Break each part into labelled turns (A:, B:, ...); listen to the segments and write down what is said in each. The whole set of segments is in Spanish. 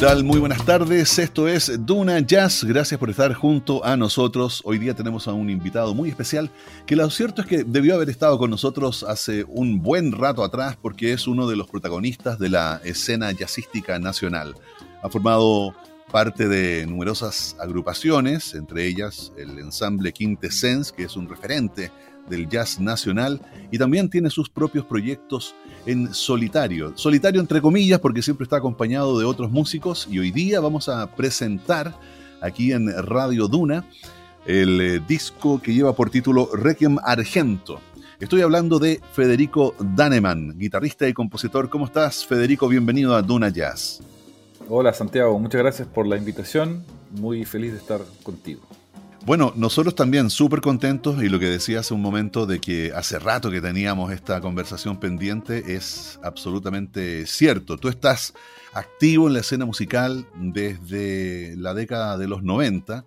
A: tal? Muy buenas tardes. Esto es Duna Jazz. Gracias por estar junto a nosotros. Hoy día tenemos a un invitado muy especial que lo cierto es que debió haber estado con nosotros hace un buen rato atrás porque es uno de los protagonistas de la escena jazzística nacional. Ha formado parte de numerosas agrupaciones, entre ellas el ensamble Quintessence, que es un referente del jazz nacional y también tiene sus propios proyectos en solitario. Solitario entre comillas porque siempre está acompañado de otros músicos y hoy día vamos a presentar aquí en Radio Duna el eh, disco que lleva por título Requiem Argento. Estoy hablando de Federico Daneman, guitarrista y compositor. ¿Cómo estás, Federico? Bienvenido a Duna Jazz.
B: Hola, Santiago. Muchas gracias por la invitación. Muy feliz de estar contigo.
A: Bueno, nosotros también súper contentos y lo que decía hace un momento de que hace rato que teníamos esta conversación pendiente es absolutamente cierto. Tú estás activo en la escena musical desde la década de los 90.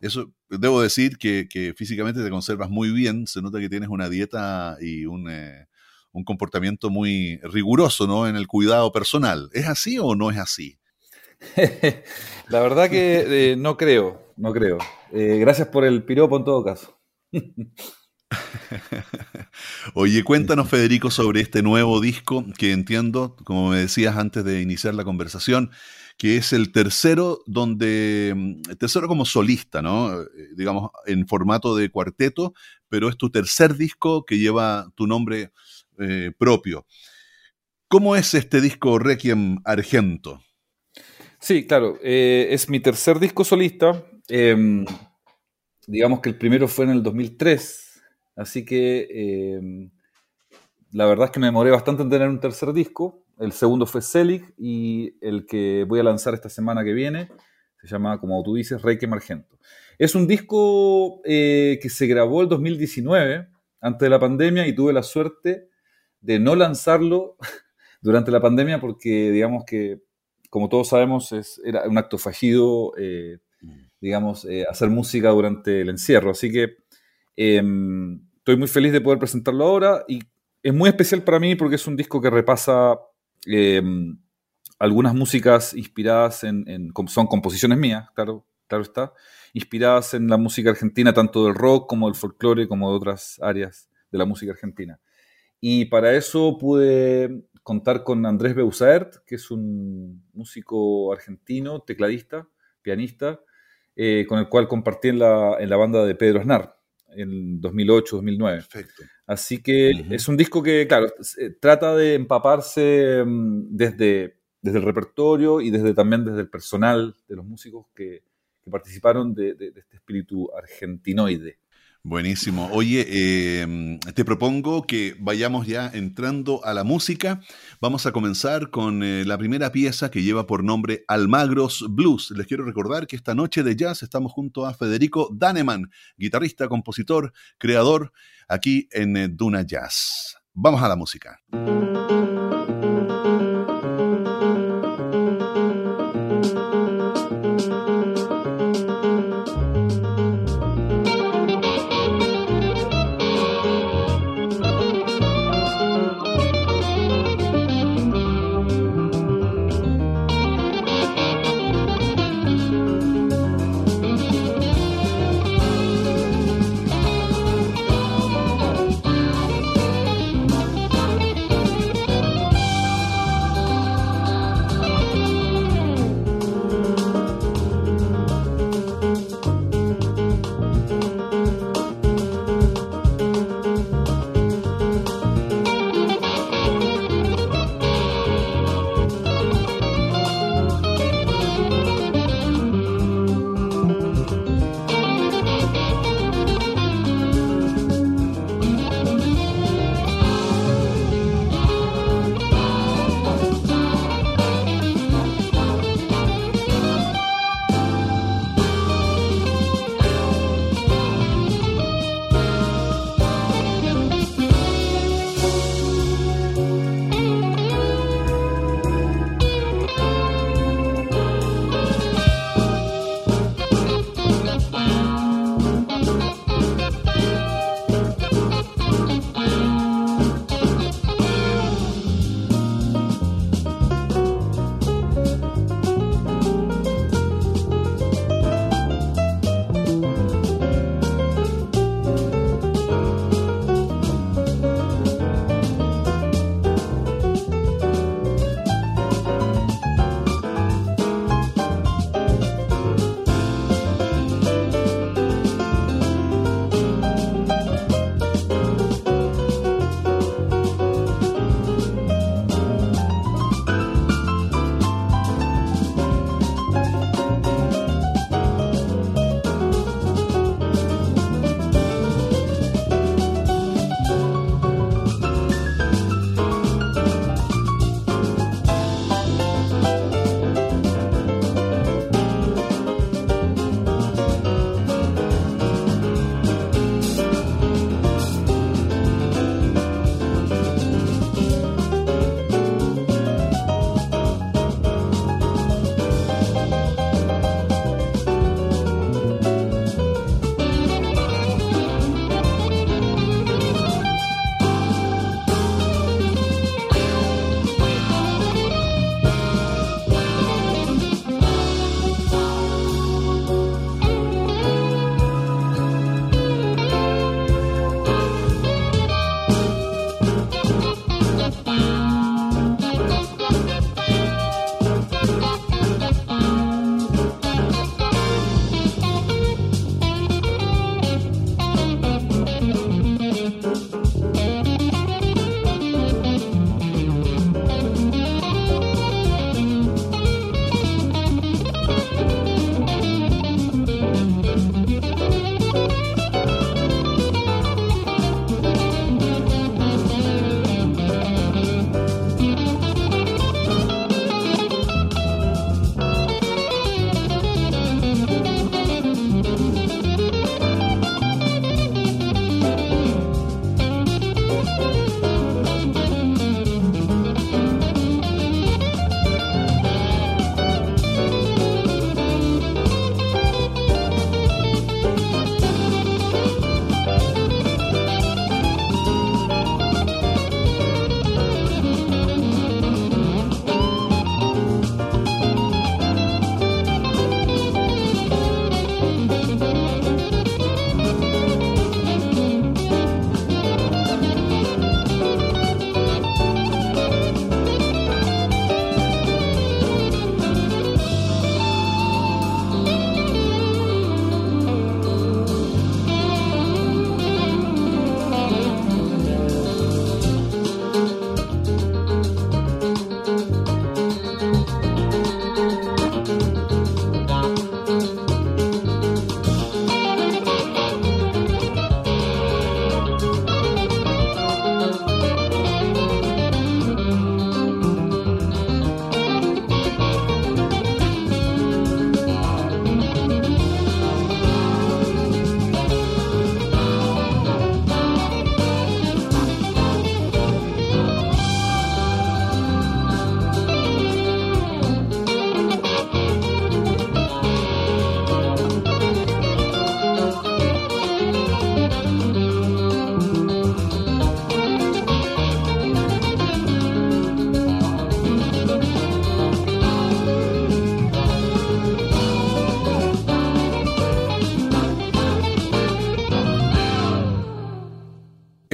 A: Eso debo decir que, físicamente te conservas muy bien. Se nota que tienes una dieta y un, eh, un comportamiento muy riguroso ¿no? en el cuidado personal. ¿Es así o no es así?
B: la verdad que eh, no creo no creo. Eh, gracias por el piropo en todo caso.
A: Oye, cuéntanos, Federico, sobre este nuevo disco que entiendo, como me decías antes de iniciar la conversación, que es el tercero donde, mm, tercero como solista, ¿no? Eh, digamos, en formato de cuarteto, pero es tu tercer disco que lleva tu nombre eh, propio. ¿Cómo es este disco Requiem Argento?
B: Sí, claro, es mi tercer disco solista, Em, digamos que el primero fue en el 2003, así que em, la verdad es que me demoré bastante en tener un tercer disco. El segundo fue Selig y el que voy a lanzar esta semana que viene se llama, como tú dices, Reiki Margento. Es un disco eh, que se grabó el 2019, antes de la pandemia, y tuve la suerte de no lanzarlo durante la pandemia porque, digamos que, como todos sabemos, es, era un acto fallido eh, digamos, eh, hacer música durante el encierro. Así que em, estoy muy feliz de poder presentarlo ahora y es muy especial para mí porque es un disco que repasa em, algunas músicas inspiradas en, son composiciones mías, claro, claro está, inspiradas en la música argentina, tanto del rock como del folclore, como de otras áreas de la música argentina. Y para eso pude contar con Andrés Beusaert, que es un músico argentino, tecladista, pianista, eh, con el cual compartí en la, en la banda de Pedro Aznar en 2008-2009. Perfecto. Así que es un disco que, claro, trata de empaparse mm, desde, desde el repertorio y desde también desde el personal de los músicos que, participaron de, de, este espíritu argentinoide.
A: Buenísimo. Oye, em, te propongo que vayamos ya entrando a la música. Vamos a comenzar con eh, la primera pieza que lleva por nombre Almagros Blues. Les quiero recordar que esta noche de jazz estamos junto a Federico Daneman, guitarrista, compositor, creador, aquí en eh, Duna Jazz. Vamos a la música.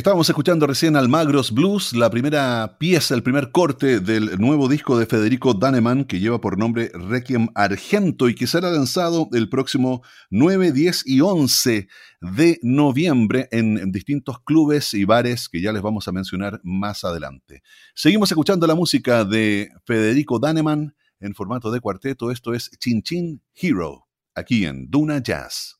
A: Estábamos escuchando recién Almagros Blues, la primera pieza, el primer corte del nuevo disco de Federico Daneman que lleva por nombre Requiem Argento y que será lanzado el próximo 9, 10 y 11 de noviembre en distintos clubes y bares que ya les vamos a mencionar más adelante. Seguimos escuchando la música de Federico Daneman en formato de cuarteto. Esto es Chin Chin Hero, aquí en Duna Jazz.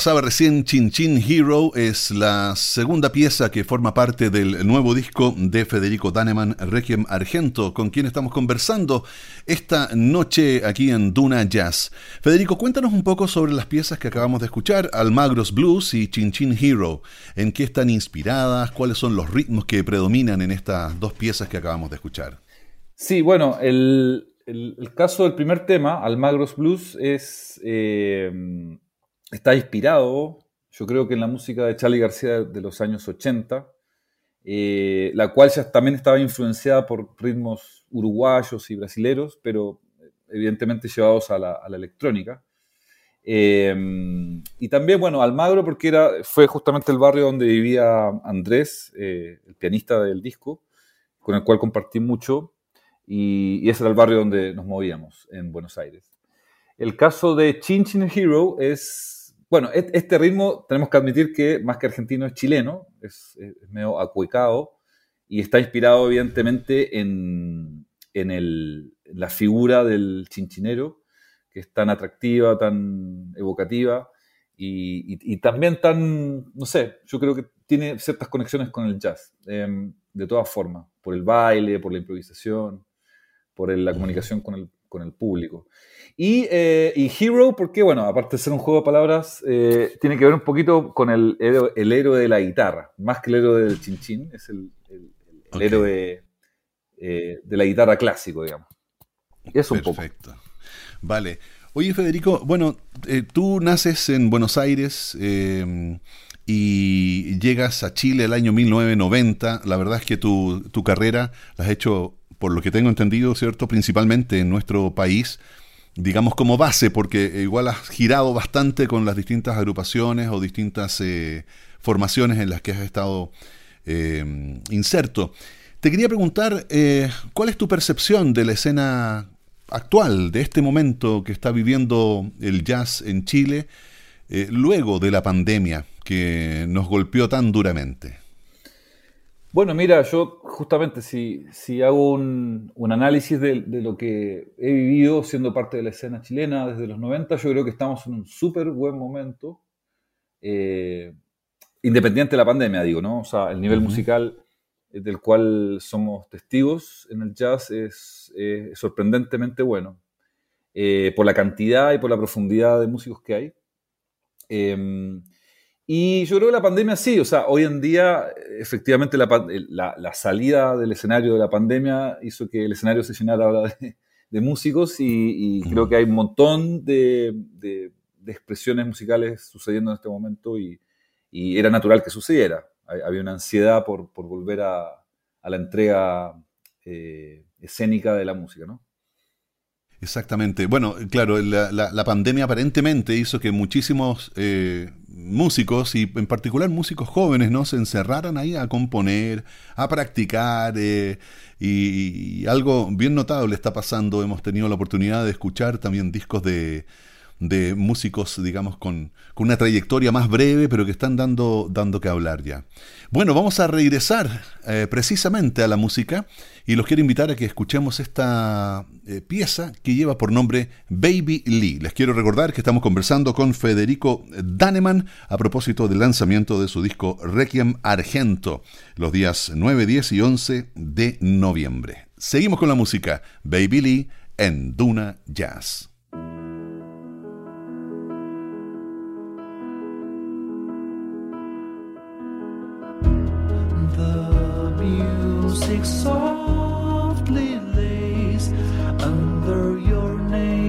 A: Pasaba recién Chin Chin Hero, es la segunda pieza que forma parte del nuevo disco de Federico Daneman, Requiem Argento, con quien estamos conversando esta noche aquí en Duna Jazz. Federico, cuéntanos un poco sobre las piezas que acabamos de escuchar, Almagros Blues y Chin Chin Hero. ¿En qué están inspiradas? ¿Cuáles son los ritmos que predominan en estas dos piezas que acabamos de escuchar?
B: Sí, bueno, el, caso del primer tema, Almagros Blues, es... Eh, está inspirado, yo creo que en la música de Charlie García de los años 80, eh, la cual ya también estaba influenciada por ritmos uruguayos y brasileros, pero evidentemente llevados a la, electrónica. Eh, y también, bueno, Almagro, porque era, fue justamente el barrio donde vivía Andrés, eh, el pianista del disco, con el cual compartí mucho, y, y, ese era el barrio donde nos movíamos, en Buenos Aires. El caso de Chin Chin Hero es bueno, este ritmo tenemos que admitir que más que argentino es chileno, es, medio acuecado y está inspirado evidentemente en, la figura del chinchinero, que es tan atractiva, tan evocativa y, también tan, no sé, yo creo que tiene ciertas conexiones con el jazz, em, de todas formas, por el baile, por la improvisación, por la comunicación con el, con el público. Y, eh, y, Hero, porque, bueno, aparte de ser un juego de palabras, eh, tiene que ver un poquito con el, el, héroe de la guitarra, más que el héroe del chinchín, es el, el héroe eh, de la guitarra clásico, digamos.
A: Eso un Perfecto. Vale. Oye, Federico, bueno, tú naces en Buenos Aires y llegas a Chile el año 1990. La verdad es que tu, tu carrera la has hecho por lo que tengo entendido, ¿cierto? Principalmente en nuestro país, digamos como base, porque igual has girado bastante con las distintas agrupaciones o distintas eh, formaciones en las que has estado eh, inserto. Te quería preguntar, eh, ¿cuál es tu percepción de la escena actual, de este momento que está viviendo el jazz en Chile, luego de la pandemia que nos golpeó tan duramente?
B: Bueno, mira, yo justamente si, si hago un, análisis de, lo que he vivido siendo parte de la escena chilena desde los 90, yo creo que estamos en un súper buen momento, eh, independiente de la pandemia, digo, ¿no? O sea, el nivel musical del cual somos testigos en el jazz es, sorprendentemente bueno, eh, por la cantidad y por la profundidad de músicos que hay. Y yo creo que la pandemia sí, o sea, hoy en día efectivamente la, salida del escenario de la pandemia hizo que el escenario se llenara ahora de, músicos y, creo que hay un montón de, expresiones musicales sucediendo en este momento y, era natural que sucediera. Había una ansiedad por, volver a, la entrega eh, escénica de la música, ¿no?
A: Exactamente. Bueno, claro, la, pandemia aparentemente hizo que muchísimos eh, músicos, y en particular músicos jóvenes, ¿no? se encerraran ahí a componer, a practicar, eh, y, algo bien notable está pasando. Hemos tenido la oportunidad de escuchar también discos de, de músicos, digamos, con, con, una trayectoria más breve, pero que están dando, dando que hablar ya. Bueno, vamos a regresar eh, precisamente a la música y los quiero invitar a que escuchemos esta eh, pieza que lleva por nombre Baby Lee. Les quiero recordar que estamos conversando con Federico Daneman a propósito del lanzamiento de su disco Requiem Argento, los días 9, 10 y 11 de noviembre. Seguimos con la música Baby Lee en Duna Jazz. Music softly lays under your name.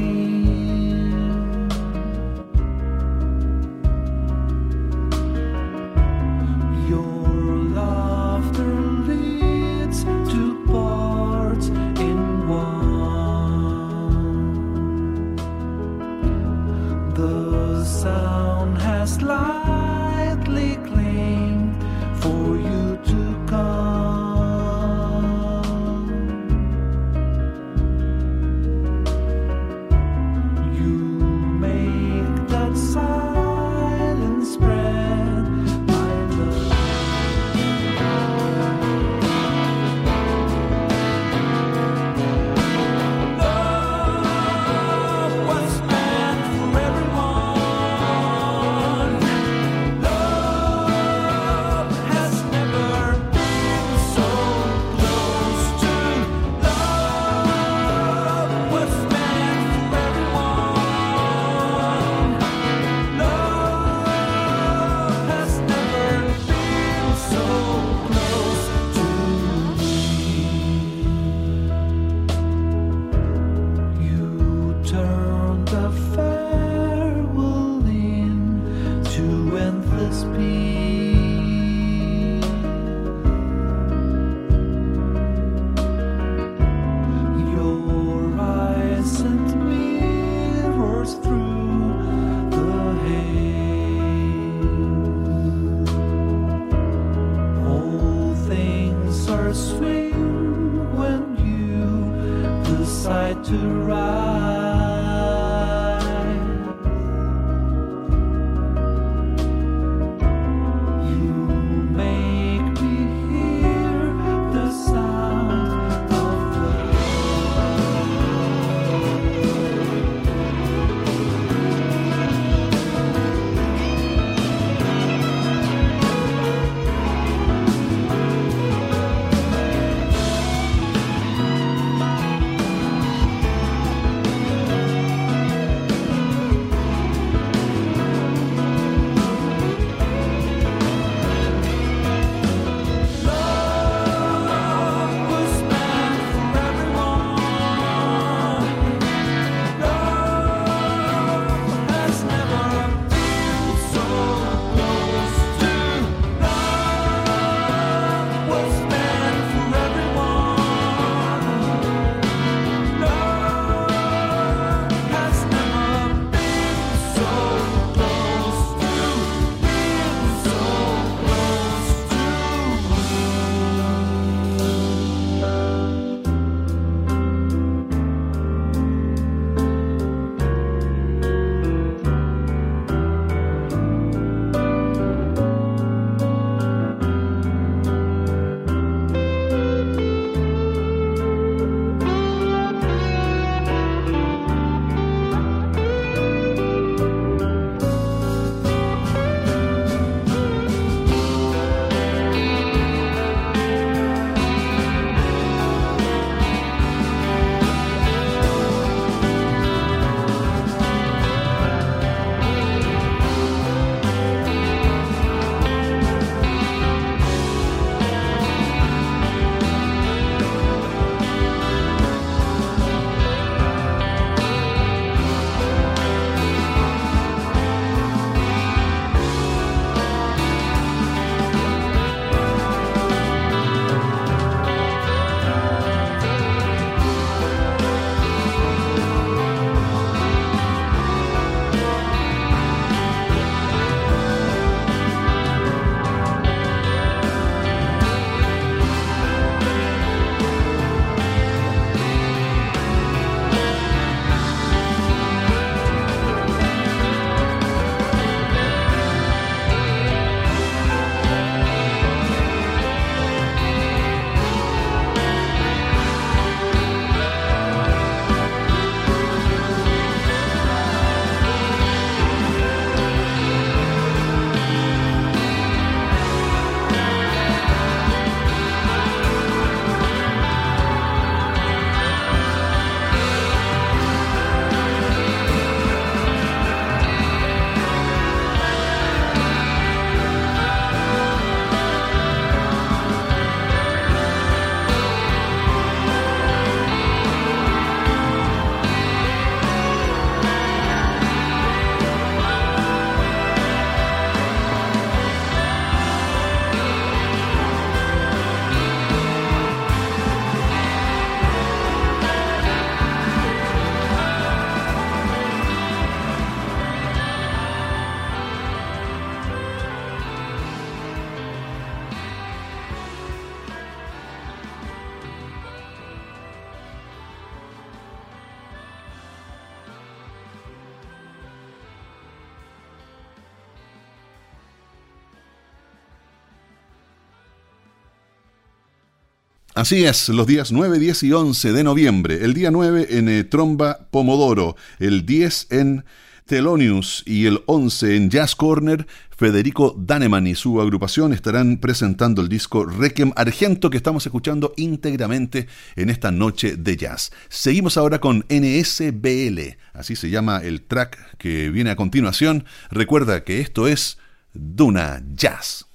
A: Así es, los días 9, 10 y 11 de noviembre. El día 9 en eh, Tromba Pomodoro, el 10 en Thelonious y el 11 en Jazz Corner, Federico Daneman y su agrupación estarán presentando el disco Requiem Argento que estamos escuchando íntegramente en esta noche de jazz. Seguimos ahora con NSBL, así se llama el track que viene a continuación. Recuerda que esto es Duna Jazz.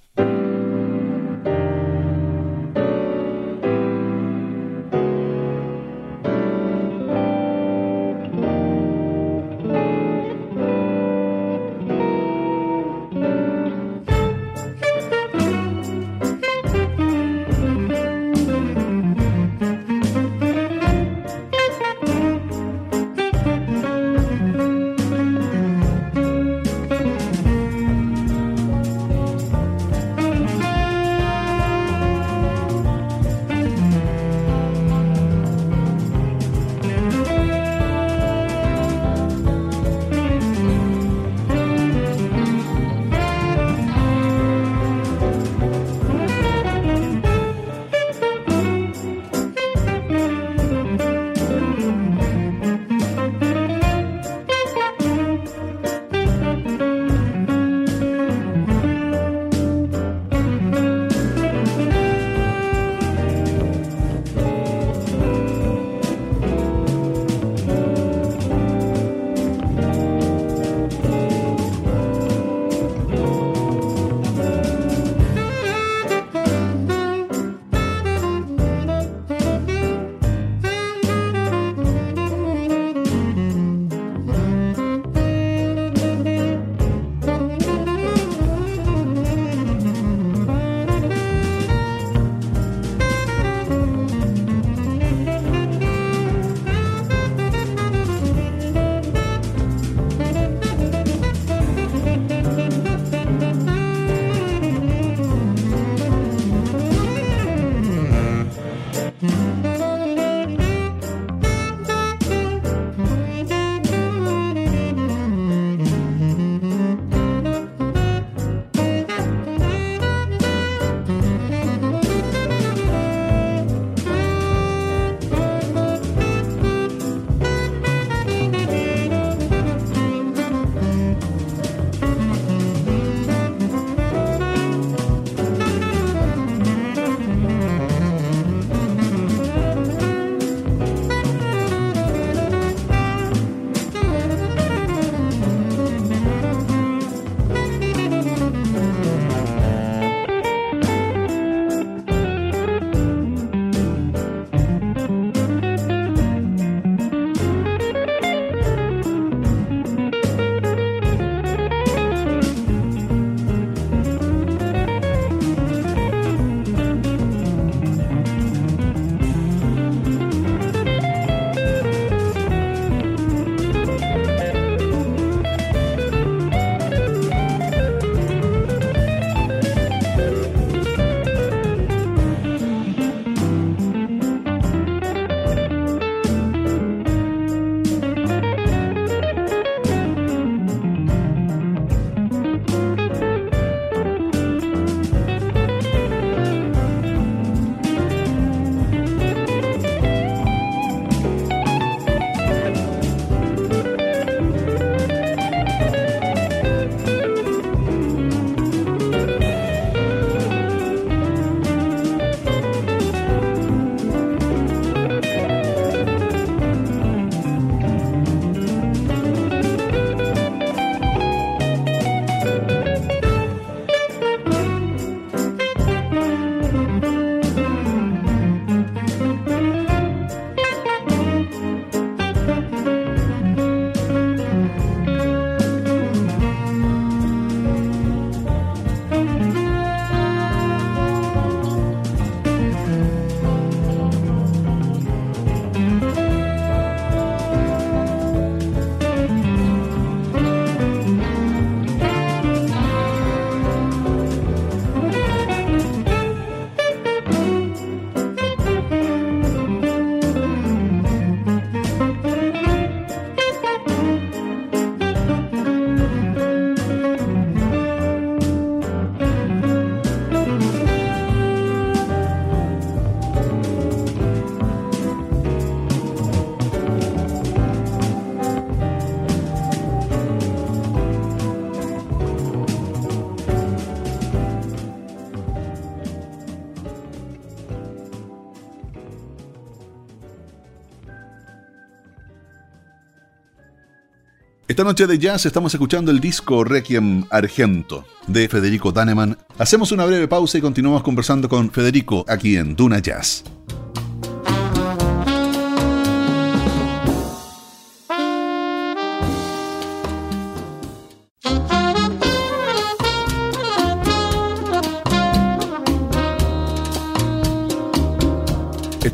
A: Esta noche de jazz estamos escuchando el disco Requiem Argento de Federico Daneman. Hacemos una breve pausa y continuamos conversando con Federico aquí en Duna Jazz.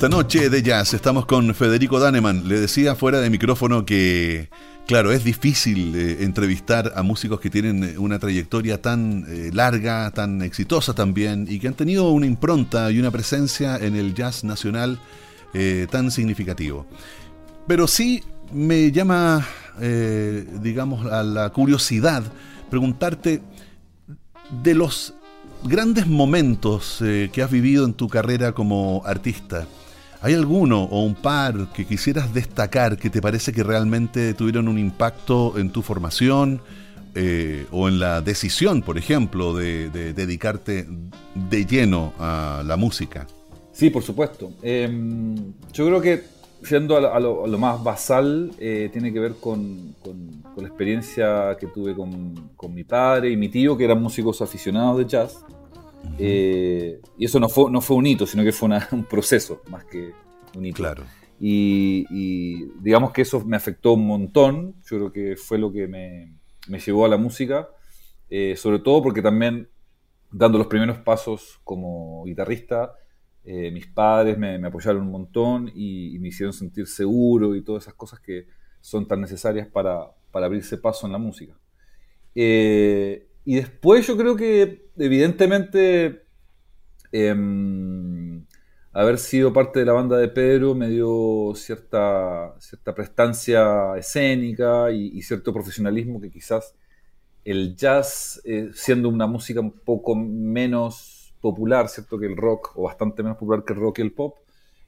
A: Esta noche de jazz estamos con Federico Daneman. Le decía fuera de micrófono que Claro, es difícil eh, entrevistar a músicos que tienen eh, una trayectoria tan eh, larga, tan exitosa también, y que han tenido una impronta y una presencia en el jazz nacional tan significativo. Pero sí me llama, digamos, a la curiosidad preguntarte de los grandes momentos que has vivido en tu carrera como artista. ¿Hay alguno o un par que quisieras destacar que te parece que realmente tuvieron un impacto en tu formación eh, o en la decisión, por ejemplo, de, dedicarte de lleno a la música?
B: Sí, por supuesto. Em, yo creo que siendo a lo, más basal, eh, tiene que ver con, la experiencia que tuve con, con, mi padre y mi tío, que eran músicos aficionados de jazz. Eh, y eso no fue, no fue un hito, sino que fue un proceso más que un hito.
A: Claro.
B: Y, digamos que eso me afectó un montón. Yo creo que fue lo que me, me llevó a la música. Eh, sobre todo porque también, dando los primeros pasos como guitarrista, eh, mis padres me, apoyaron un montón y, me hicieron sentir seguro y todas esas cosas que son tan necesarias para, para abrirse paso en la música. Eh, y después yo creo que evidentemente em, haber sido parte de la banda de Pedro me dio cierta, cierta prestancia escénica y, cierto profesionalismo que quizás el jazz, eh, siendo una música un poco menos popular, ¿cierto? Que el rock, o bastante menos popular que el rock y el pop,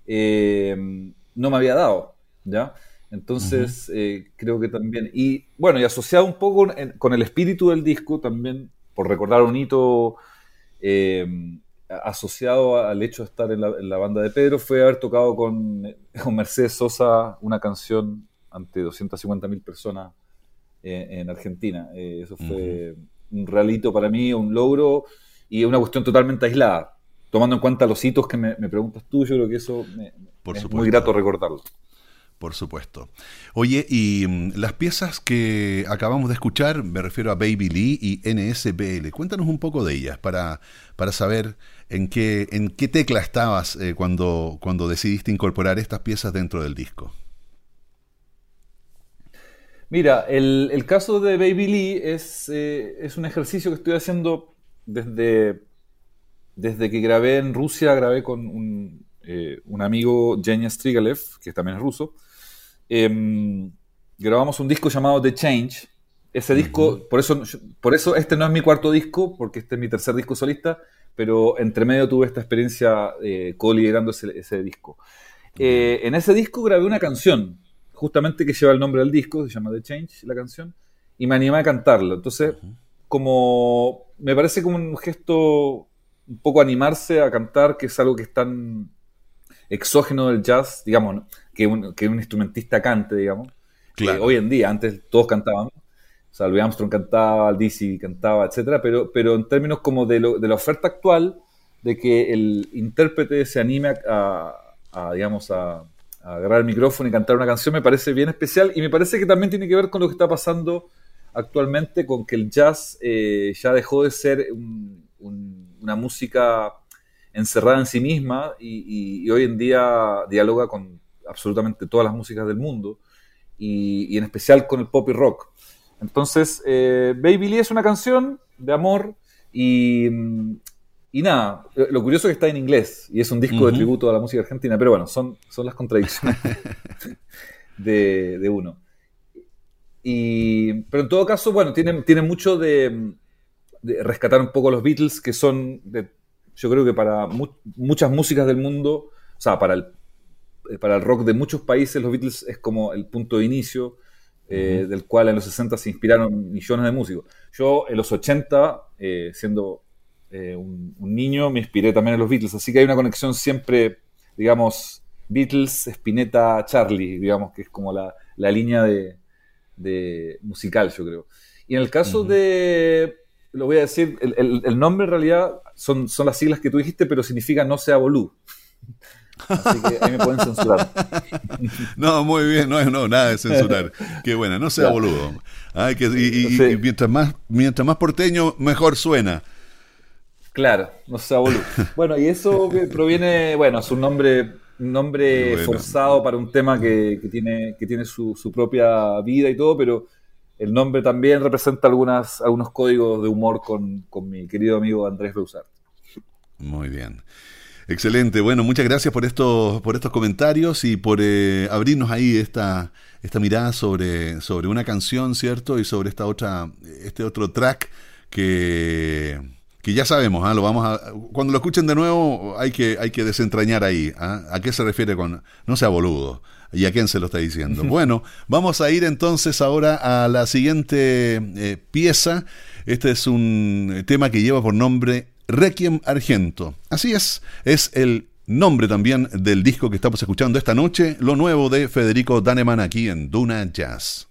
B: em, no me había dado, ¿ya? Entonces, eh, creo que también, y bueno, y asociado un poco con, el espíritu del disco, también, por recordar un hito eh, asociado al hecho de estar en la, banda de Pedro, fue haber tocado con, Mercedes Sosa una canción ante 250.000 personas eh, en Argentina. eso fue un realito para mí, un logro y una cuestión totalmente aislada. Tomando en cuenta los hitos que me, preguntas tú, yo creo que eso es muy grato recordarlo.
A: Por supuesto. Oye, y mm, las piezas que acabamos de escuchar, me refiero a Baby Lee y NSBL, cuéntanos un poco de ellas para, para saber en qué, en qué tecla estabas eh, cuando, cuando decidiste incorporar estas piezas dentro del disco.
B: Mira, el, caso de Baby Lee es, eh, es, un ejercicio que estoy haciendo desde, desde que grabé en Rusia, grabé con un, eh, un amigo, Jenny Strigalev, que también es ruso, Em, grabamos un disco llamado The Change. Ese disco, por, eso, por eso este no es mi cuarto disco, porque este es mi tercer disco solista, pero entre medio tuve esta experiencia eh, co-liderando ese, disco. Eh, en ese disco grabé una canción, justamente que lleva el nombre del disco, se llama The Change, la canción, y me animé a cantarla. Entonces, como me parece como un gesto un poco animarse a cantar, que es algo que es tan exógeno del jazz, digamos, que un, que un instrumentista cante, digamos. hoy en día, antes todos cantaban. O sea, Louis Armstrong cantaba, Dizzy cantaba, etcétera, pero, pero en términos como de, lo, de la oferta actual, de que el intérprete se anime a, digamos, a, agarrar el micrófono y cantar una canción, me parece bien especial y me parece que también tiene que ver con lo que está pasando actualmente, con que el jazz eh, ya dejó de ser una música encerrada en sí misma y, hoy en día dialoga con absolutamente todas las músicas del mundo y, en especial con el pop y rock. Entonces, eh, Baby Lee es una canción de amor y, nada, lo curioso es que está en inglés y es un disco de tributo a la música argentina, pero bueno, son, son las contradicciones de, uno. pero en todo caso, bueno, tiene, tiene mucho de, de, rescatar un poco los Beatles, que son de, yo creo que para muchas músicas del mundo, o sea, para el, eh, para el rock de muchos países, los Beatles es como el punto de inicio eh, del cual en los 60 se inspiraron millones de músicos. Yo en los 80, eh, siendo un, niño, me inspiré también en los Beatles, así que hay una conexión siempre, digamos, Beatles, Spinetta, Charlie, digamos, que es como la, línea de, de musical, yo creo. Y en el caso de, lo voy a decir, el, nombre en realidad son, son las siglas que tú dijiste, pero significa no sea bolú. Así que ahí me pueden censurar.
A: No, muy bien, no, no, nada de censurar. Qué buena, no sea boludo. que, y, mientras, más, mientras más porteño, mejor suena.
B: Claro, no sea boludo. Bueno, y eso proviene, bueno, es un nombre, nombre forzado para un tema que, tiene, que tiene su, propia vida y todo, pero el nombre también representa algunas, algunos códigos de humor con, mi querido amigo Andrés Beusart.
A: Muy bien. Excelente. Bueno, muchas gracias por estos, por estos comentarios y por eh, abrirnos ahí esta, esta mirada sobre, sobre una canción, ¿cierto? Y sobre esta otra, este otro track que que ya sabemos, ¿ah? lo vamos a, cuando lo escuchen de nuevo hay que, hay que desentrañar ahí. ¿ah? ¿A qué se refiere con no sea boludo? ¿Y a quién se lo está diciendo? bueno, vamos a ir entonces ahora a la siguiente eh, pieza. Este es un tema que lleva por nombre Requiem Argento. Así es, es el nombre también del disco que estamos escuchando esta noche, lo nuevo de Federico Daneman aquí en Duna Jazz.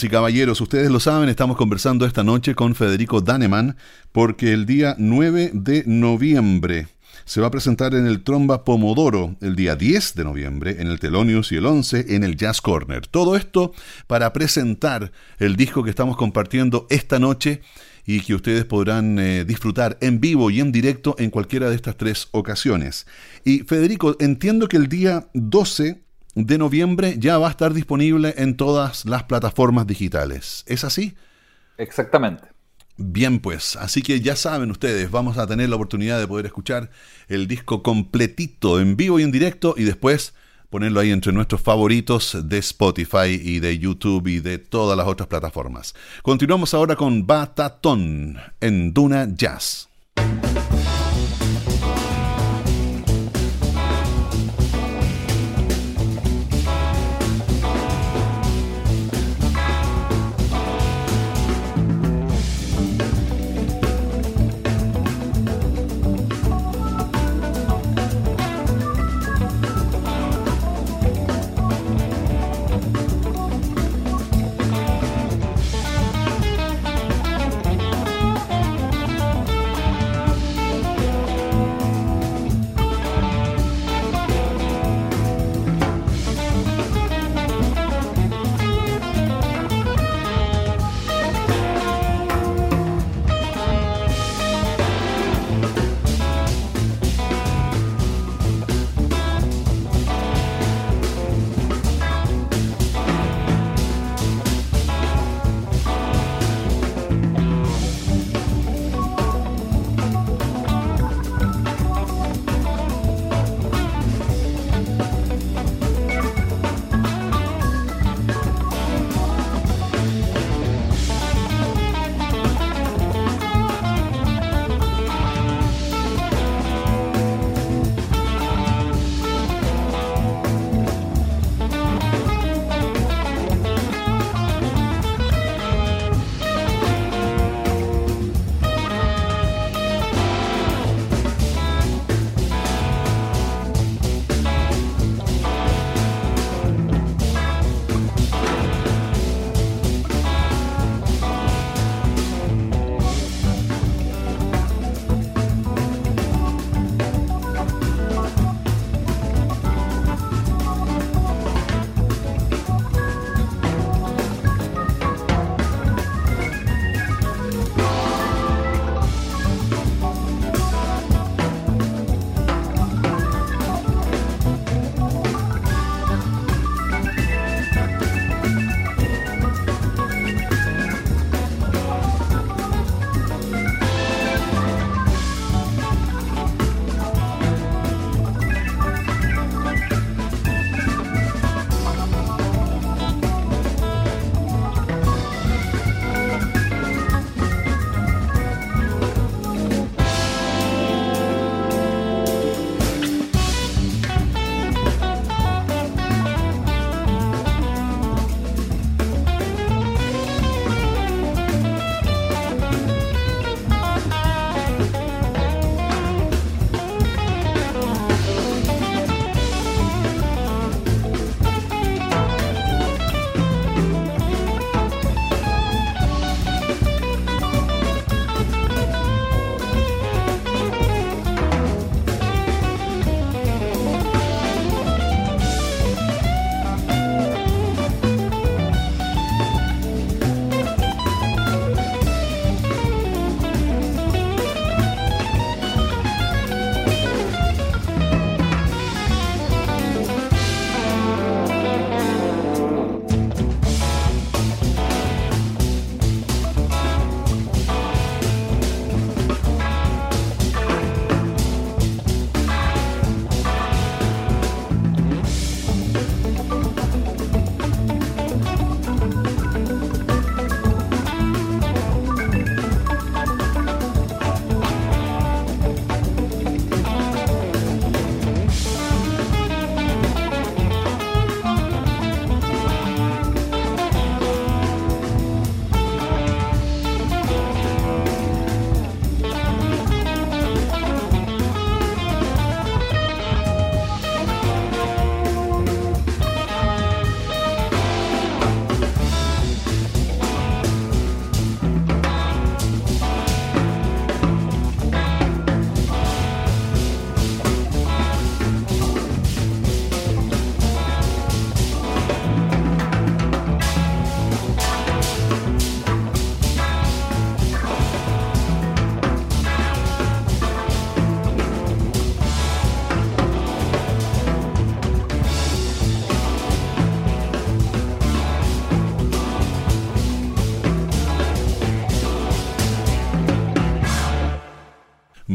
A: Y caballeros, ustedes lo saben, estamos conversando esta noche con Federico Daneman porque el día 9 de noviembre se va a presentar en el Tromba Pomodoro el día 10 de noviembre, en el Telonius y el 11 en el Jazz Corner. Todo esto para presentar el disco que estamos compartiendo esta noche y que ustedes podrán eh, disfrutar en vivo y en directo en cualquiera de estas tres ocasiones. Y Federico, entiendo que el día 12 de noviembre ya va a estar disponible en todas las plataformas digitales. ¿Es así?
B: Exactamente.
A: Bien, pues, así que ya saben ustedes, vamos a tener la oportunidad de poder escuchar el disco completito en vivo y en directo y después ponerlo ahí entre nuestros favoritos de Spotify y de YouTube y de todas las otras plataformas. Continuamos ahora con Batatón en Duna Jazz.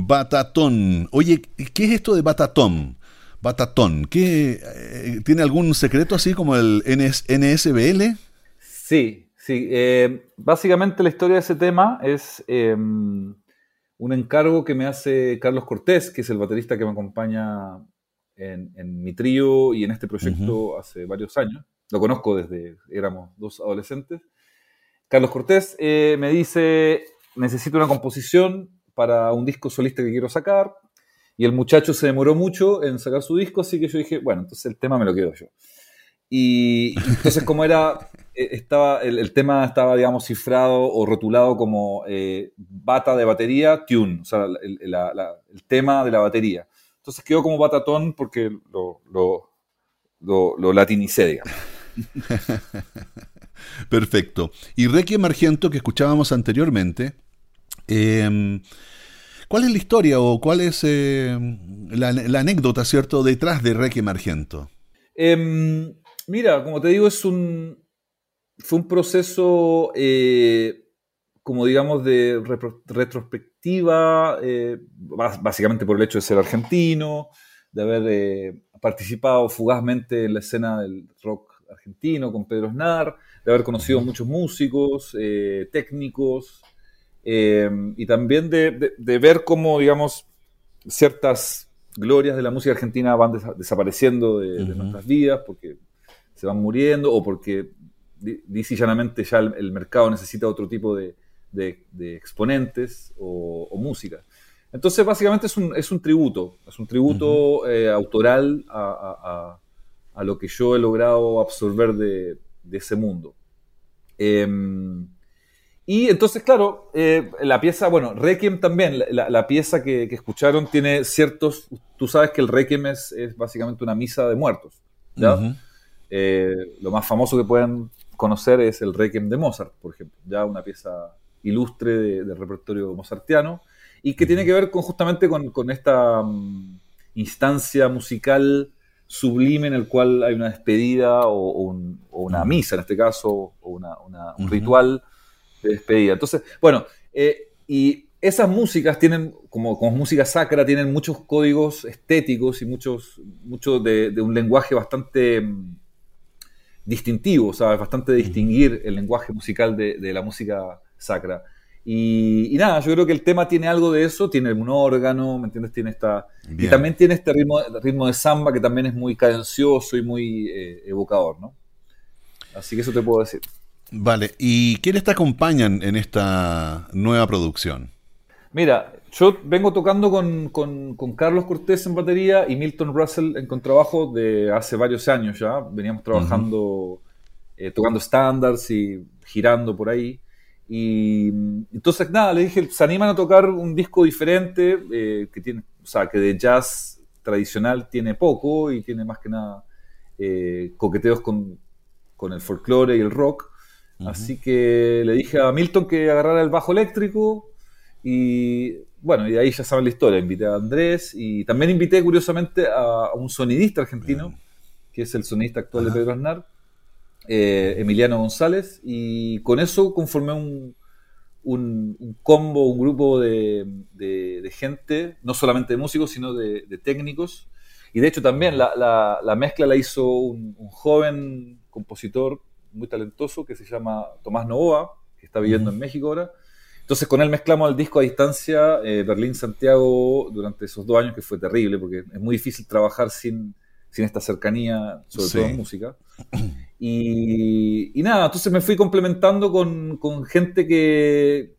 A: Batatón. Oye, ¿qué es esto de Batatón? Batatón, ¿qué, eh, ¿tiene algún secreto así como el NSBL?
B: Sí, sí. Eh, básicamente la historia de ese tema es em, un encargo que me hace Carlos Cortés, que es el baterista que me acompaña en, mi trío y en este proyecto hace varios años. Lo conozco desde éramos dos adolescentes. Carlos Cortés eh, me dice, necesito una composición para un disco solista que quiero sacar. Y el muchacho se demoró mucho en sacar su disco, así que yo dije, bueno, entonces el tema me lo quedo yo. Y entonces como era, eh, estaba, el, tema estaba, digamos, cifrado o rotulado como eh, bata de batería, tune, o sea, el, tema de la batería. Entonces quedó como batatón porque lo, lo, lo, latinicé, digamos.
A: Perfecto. Y Requiem Argento, que escuchábamos anteriormente, em, ¿cuál es la historia o cuál es em, la, anécdota, cierto, detrás de Requiem Argento?
B: Em, mira, como te digo, es un, fue un proceso, eh, como digamos, de retrospectiva, eh, básicamente por el hecho de ser argentino, de haber eh, participado fugazmente en la escena del rock argentino con Pedro Snar, de haber conocido muchos músicos, eh, técnicos, eh, y también de, ver cómo, digamos, ciertas glorias de la música argentina van desapareciendo de, nuestras vidas porque se van muriendo o porque, dice llanamente, ya el, mercado necesita otro tipo de, exponentes o, música. Entonces, básicamente es un, es un tributo, es un tributo eh, autoral a, a lo que yo he logrado absorber de, ese mundo. Em, y entonces, claro, eh, la pieza, bueno, Requiem también, la, pieza que, escucharon tiene ciertos, tú sabes que el Requiem es, básicamente una misa de muertos, eh, lo más famoso que pueden conocer es el Requiem de Mozart, por ejemplo, ya una pieza ilustre del repertorio mozartiano y que tiene que ver con, justamente con, esta mm, instancia musical sublime en el cual hay una despedida o, una misa en este caso, o un ritual de despedida. Entonces, bueno, eh, y esas músicas tienen, como, como música sacra, tienen muchos códigos estéticos y muchos, mucho de, un lenguaje bastante mm, distintivo, ¿sabes? Bastante distinguir el lenguaje musical de, de la música sacra. Y, nada, yo creo que el tema tiene algo de eso, tiene un órgano, ¿me entiendes? Tiene esta, y también tiene este ritmo, ritmo de samba que también es muy cadencioso y muy eh, evocador, ¿no? Así que eso te puedo decir.
A: Vale, ¿y quiénes te acompañan en esta nueva producción?
B: Mira, yo vengo tocando con, Carlos Cortés en batería y Milton Russell en contrabajo de hace varios años ya. Veníamos trabajando, eh, tocando estándares y girando por ahí. Y entonces, nada, le dije, se animan a tocar un disco diferente, eh, que tiene, o sea, que de jazz tradicional tiene poco y tiene más que nada eh, coqueteos con, con, el folclore y el rock. Así que le dije a Milton que agarrara el bajo eléctrico y bueno, y ahí ya saben la historia. Invité a Andrés y también invité curiosamente a, un sonidista argentino, que es el sonidista actual de Pedro Aznar eh, Emiliano González, y con eso conformé un, un, combo, un grupo de, de, gente, no solamente de músicos, sino de, técnicos. Y de hecho también la, la, mezcla la hizo un, joven compositor muy talentoso que se llama Tomás Novoa, que está viviendo en México ahora. Entonces con él mezclamos el disco a distancia, eh, Berlín-Santiago, durante esos dos años, que fue terrible, porque es muy difícil trabajar sin, sin esta cercanía, sobre todo en música. Y, nada, entonces me fui complementando con, gente que,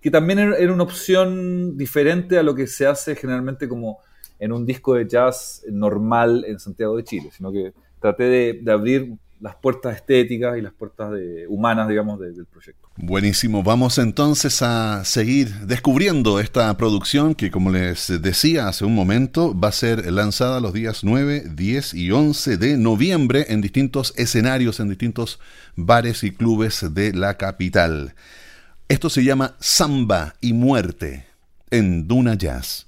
B: que también era una opción diferente a lo que se hace generalmente como en un disco de jazz normal en Santiago de Chile, sino que traté de abrir las puertas estéticas y las puertas de, humanas, digamos, del proyecto.
A: Buenísimo, vamos entonces a seguir descubriendo esta producción que, como les decía hace un momento, va a ser lanzada los días 9, 10 y 11 de noviembre en distintos escenarios, en distintos bares y clubes de la capital. Esto se llama Samba y Muerte en Duna Jazz.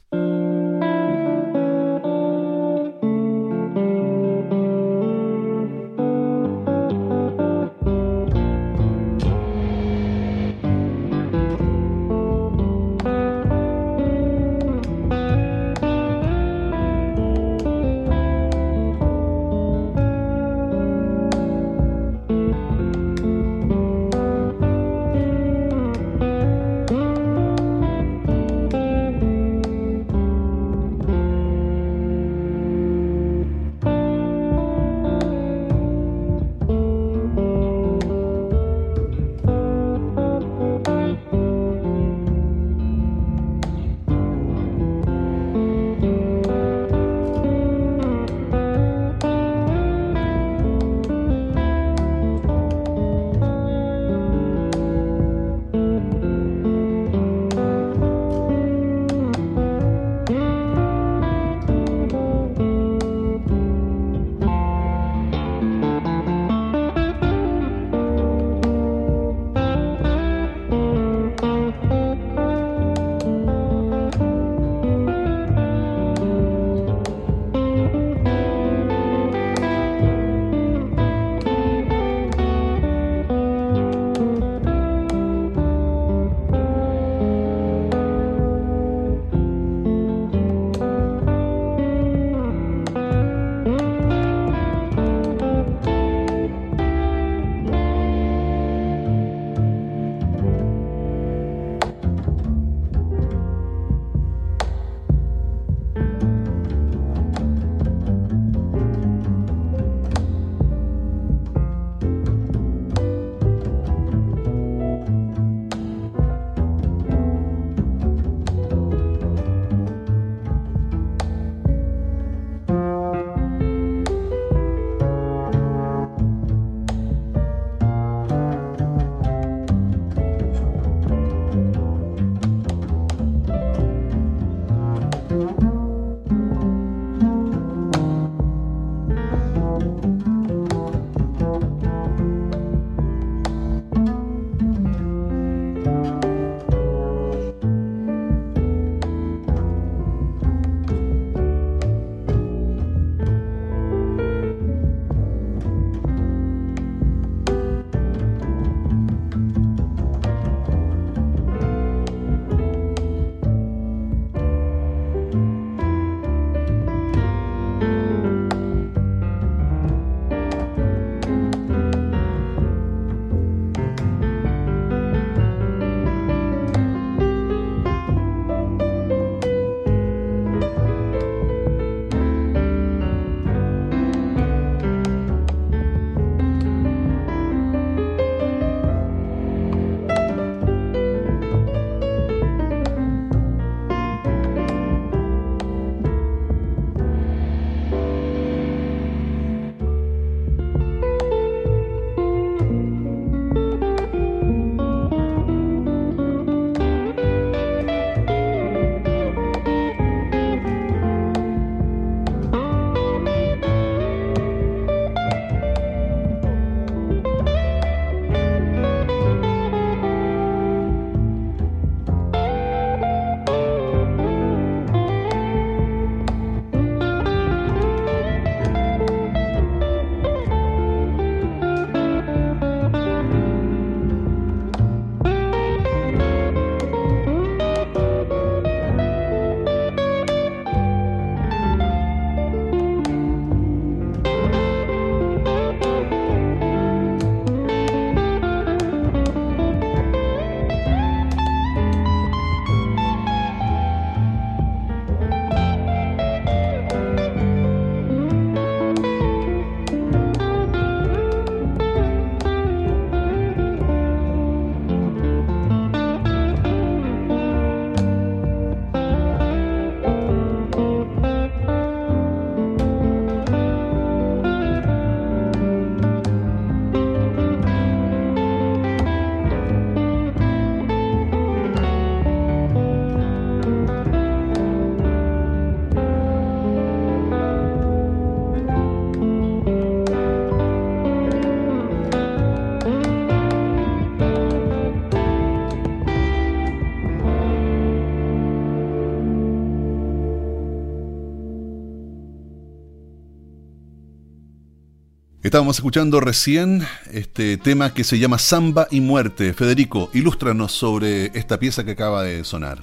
A: Estábamos escuchando recién este tema que se llama Samba y Muerte. Federico, ilústranos sobre esta pieza que acaba de sonar.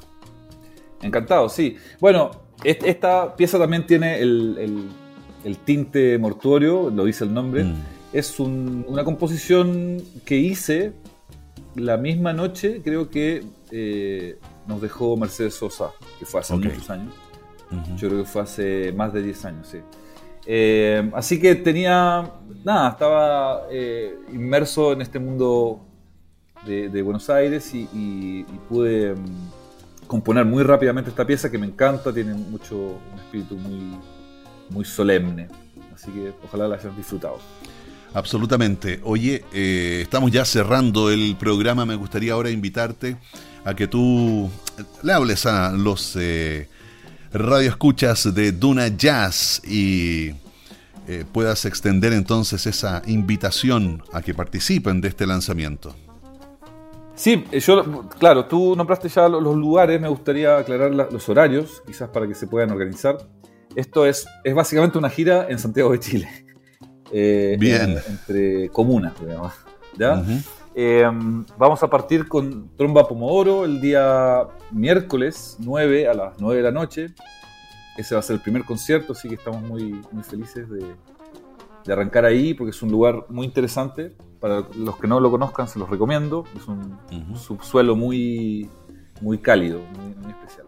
B: Encantado, sí. Bueno, esta pieza también tiene el, tinte mortuorio, lo dice el nombre. Mm. Es una composición que hice la misma noche, creo que eh, nos dejó Mercedes Sosa, que fue hace muchos años. Yo creo que fue hace más de 10 años, sí. Eh, así que tenía, nada, estaba eh, inmerso en este mundo de, Buenos Aires y, pude mm, componer muy rápidamente esta pieza que me encanta, tiene mucho, un espíritu muy, muy solemne. Así que ojalá la hayan disfrutado.
A: Absolutamente. Oye, eh, estamos ya cerrando el programa. Me gustaría ahora invitarte a que tú le hables a los radio escuchas de Duna Jazz y eh, puedas extender entonces esa invitación a que participen de este lanzamiento.
B: Sí, eh, yo, claro, tú nombraste ya los lugares, me gustaría aclarar los horarios, quizás para que se puedan organizar. Esto es, es básicamente una gira en Santiago de Chile.
A: Eh, Bien.
B: entre comunas, digamos. ¿ya? Em, vamos a partir con Tromba Pomodoro el día miércoles 9 a las 9 de la noche. Ese va a ser el primer concierto, así que estamos muy, muy felices de, arrancar ahí porque es un lugar muy interesante. Para los que no lo conozcan, se los recomiendo. Es un subsuelo muy, muy cálido, muy, especial.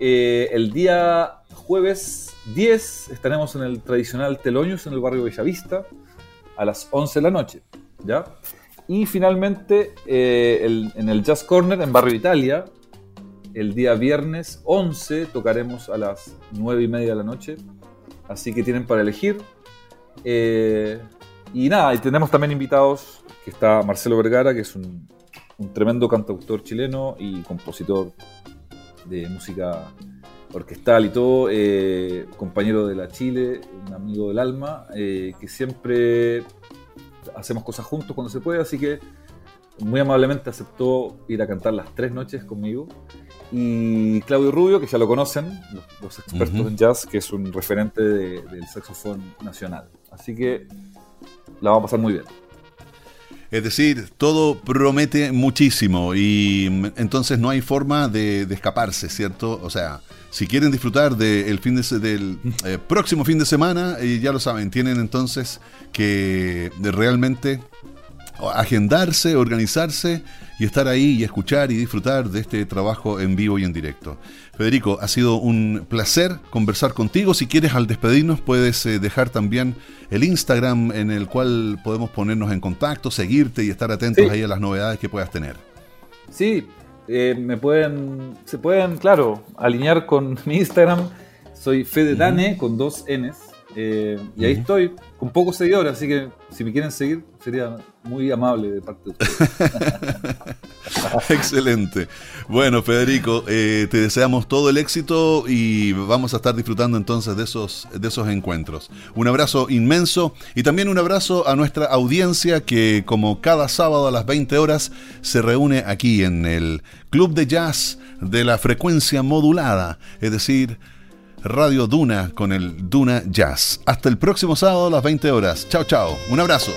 B: Eh, el día jueves 10 estaremos en el tradicional Teloños en el barrio Bellavista a las 11 de la noche. ¿ya? Y finalmente, eh, en el Jazz Corner en Barrio Italia, el día viernes 11 tocaremos a las 9 y media de la noche. Así que tienen para elegir. Eh, y nada, y tenemos también invitados, que está Marcelo Vergara, que es un, tremendo cantautor chileno y compositor de música orquestal y todo, eh, compañero de la Chile, un amigo del alma, que siempre hacemos cosas juntos cuando se puede, así que muy amablemente aceptó ir a cantar las tres noches conmigo. Y Claudio Rubio, que ya lo conocen, los, expertos en jazz, que es un referente del saxofón nacional. Así que la vamos a pasar muy bien.
A: Es decir, todo promete muchísimo y mm, entonces no hay forma de, escaparse, ¿cierto? O sea, si quieren disfrutar del fin de, del eh, próximo fin de semana, y ya lo saben, tienen entonces que realmente agendarse, organizarse y estar ahí y escuchar y disfrutar de este trabajo en vivo y en directo. Federico, ha sido un placer conversar contigo. Si quieres al despedirnos puedes eh, dejar también el Instagram en el cual podemos ponernos en contacto, seguirte y estar atentos ahí a las novedades que puedas tener.
B: Sí, eh, me pueden, se pueden, claro, alinear con mi Instagram. Soy Fede Dane con dos Ns. Eh, y ahí estoy, con pocos seguidores, así que si me quieren seguir, sería muy amable de parte de ustedes.
A: Excelente. Bueno, Federico, eh, te deseamos todo el éxito y vamos a estar disfrutando entonces de esos, de esos encuentros. Un abrazo inmenso y también un abrazo a nuestra audiencia que como cada sábado a las 20 horas se reúne aquí en el Club de Jazz de la frecuencia modulada, es decir, Radio Duna con el Duna Jazz. Hasta el próximo sábado a las 20 horas. Chao, chao. Un abrazo.